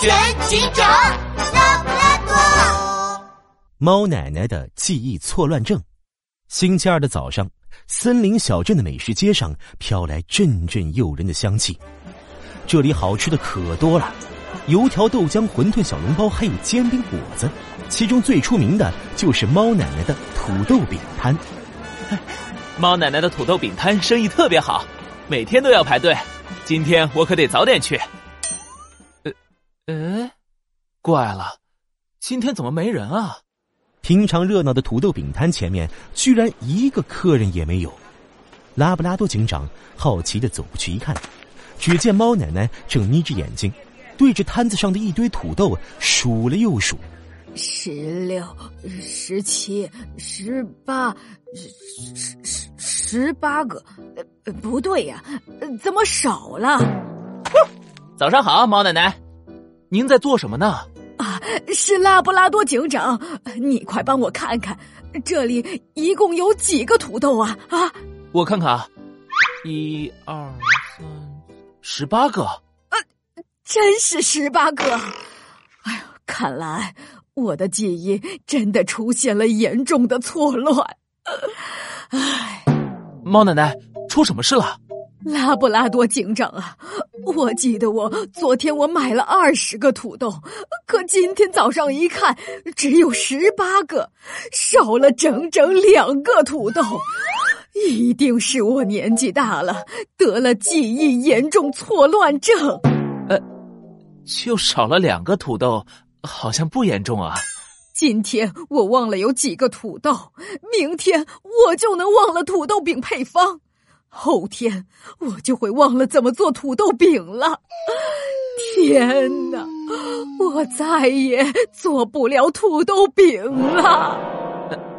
全警长拉布拉多。猫奶奶的记忆错乱症。星期二的早上，森林小镇的美食街上飘来阵阵诱人的香气。这里好吃的可多了，油条、豆浆、馄饨、小笼包，还有煎饼果子。其中最出名的就是猫奶奶的土豆饼摊。猫奶奶的土豆饼摊生意特别好，每天都要排队。今天我可得早点去。呃，呃，怪了，今天怎么没人啊？平常热闹的土豆饼摊前面，居然一个客人也没有。拉布拉多警长好奇的走过去一看，只见猫奶奶正眯着眼睛，对着摊子上的一堆土豆数了又数。十六、十七、十八、十十十十八个，呃，不对呀，怎么少了？早上好，猫奶奶，您在做什么呢？啊，是拉布拉多警长，你快帮我看看，这里一共有几个土豆啊？啊，我看看啊，一二三，十八个。呃，真是十八个。哎呀，看来。我的记忆真的出现了严重的错乱，唉，猫奶奶出什么事了？拉布拉多警长啊，我记得我昨天我买了二十个土豆，可今天早上一看只有十八个，少了整整两个土豆，一定是我年纪大了，得了记忆严重错乱症。呃，就少了两个土豆。好像不严重啊。今天我忘了有几个土豆，明天我就能忘了土豆饼配方，后天我就会忘了怎么做土豆饼了。天哪，我再也做不了土豆饼了。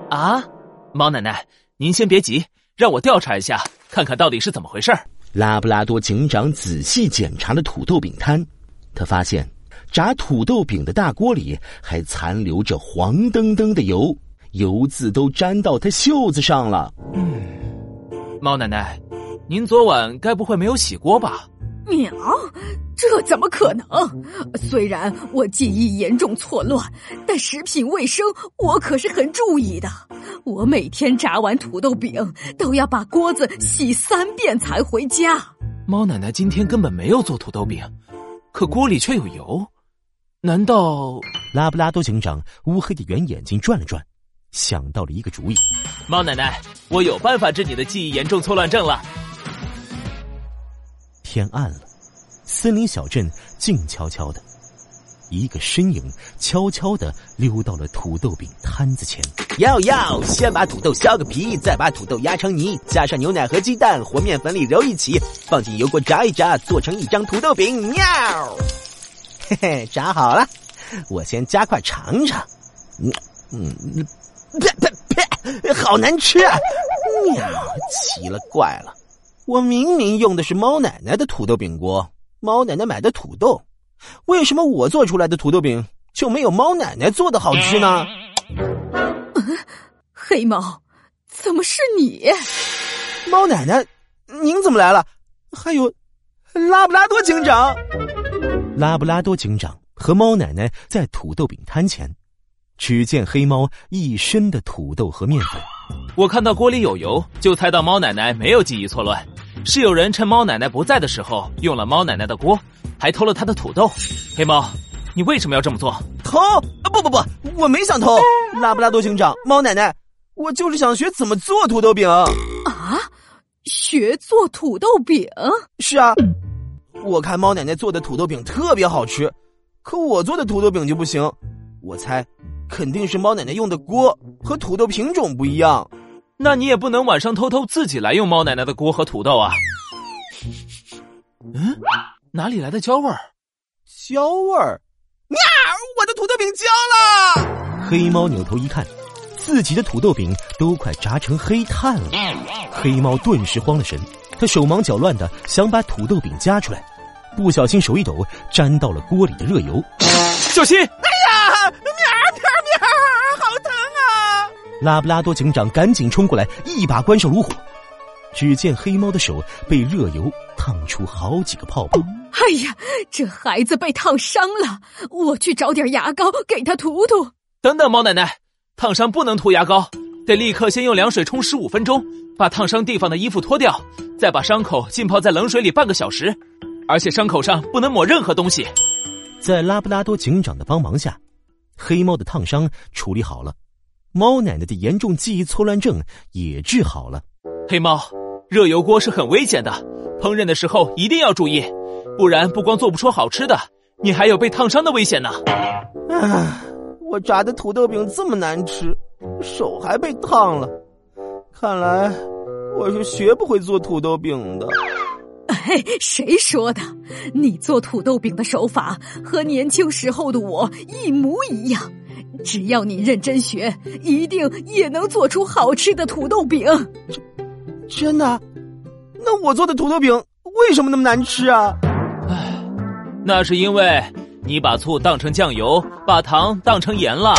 啊，猫奶奶，您先别急，让我调查一下，看看到底是怎么回事。拉布拉多警长仔细检查了土豆饼摊，他发现。炸土豆饼的大锅里还残留着黄澄澄的油，油渍都沾到他袖子上了。嗯，猫奶奶，您昨晚该不会没有洗锅吧？喵，这怎么可能？虽然我记忆严重错乱，但食品卫生我可是很注意的。我每天炸完土豆饼都要把锅子洗三遍才回家。猫奶奶今天根本没有做土豆饼，可锅里却有油。难道拉布拉多警长乌黑的圆眼睛转了转，想到了一个主意。猫奶奶，我有办法治你的记忆严重错乱症了。天暗了，森林小镇静悄悄的，一个身影悄悄的溜到了土豆饼摊子前。要要，先把土豆削个皮，再把土豆压成泥，加上牛奶和鸡蛋和面粉里揉一起，放进油锅炸一炸，做成一张土豆饼。喵。嘿嘿，炸好了，我先加块尝尝。嗯嗯，呸呸呸，好难吃啊！喵，奇了怪了，我明明用的是猫奶奶的土豆饼锅，猫奶奶买的土豆，为什么我做出来的土豆饼就没有猫奶奶做的好吃呢？嗯 黑猫，怎么是你？猫奶奶，您怎么来了？还有，拉布拉多警长。拉布拉多警长和猫奶奶在土豆饼摊前，只见黑猫一身的土豆和面粉。我看到锅里有油，就猜到猫奶奶没有记忆错乱，是有人趁猫奶奶不在的时候用了猫奶奶的锅，还偷了她的土豆。黑猫，你为什么要这么做？偷？啊不不不，我没想偷。拉布拉多警长，猫奶奶，我就是想学怎么做土豆饼。啊？学做土豆饼？是啊。我看猫奶奶做的土豆饼特别好吃，可我做的土豆饼就不行。我猜，肯定是猫奶奶用的锅和土豆品种不一样。那你也不能晚上偷偷自己来用猫奶奶的锅和土豆啊！嗯，哪里来的焦味儿？焦味儿！喵！我的土豆饼焦了！黑猫扭头一看，自己的土豆饼都快炸成黑炭了。黑猫顿时慌了神，他手忙脚乱的想把土豆饼夹出来。不小心手一抖，沾到了锅里的热油，小心！哎呀，喵喵喵，好疼啊！拉布拉多警长赶紧冲过来，一把关上炉火。只见黑猫的手被热油烫出好几个泡泡，哎呀，这孩子被烫伤了，我去找点牙膏给他涂涂。等等，猫奶奶，烫伤不能涂牙膏，得立刻先用凉水冲十五分钟，把烫伤地方的衣服脱掉，再把伤口浸泡在冷水里半个小时，而且伤口上不能抹任何东西。在拉布拉多警长的帮忙下，黑猫的烫伤处理好了，猫奶奶的严重记忆错乱症也治好了。黑猫，热油锅是很危险的，烹饪的时候一定要注意。不然不光做不出好吃的，你还有被烫伤的危险呢。啊，我炸的土豆饼这么难吃，手还被烫了，看来我是学不会做土豆饼的。哎，谁说的？你做土豆饼的手法和年轻时候的我一模一样，只要你认真学，一定也能做出好吃的土豆饼。真的？那我做的土豆饼为什么那么难吃啊？唉那是因为你把醋当成酱油，把糖当成盐了。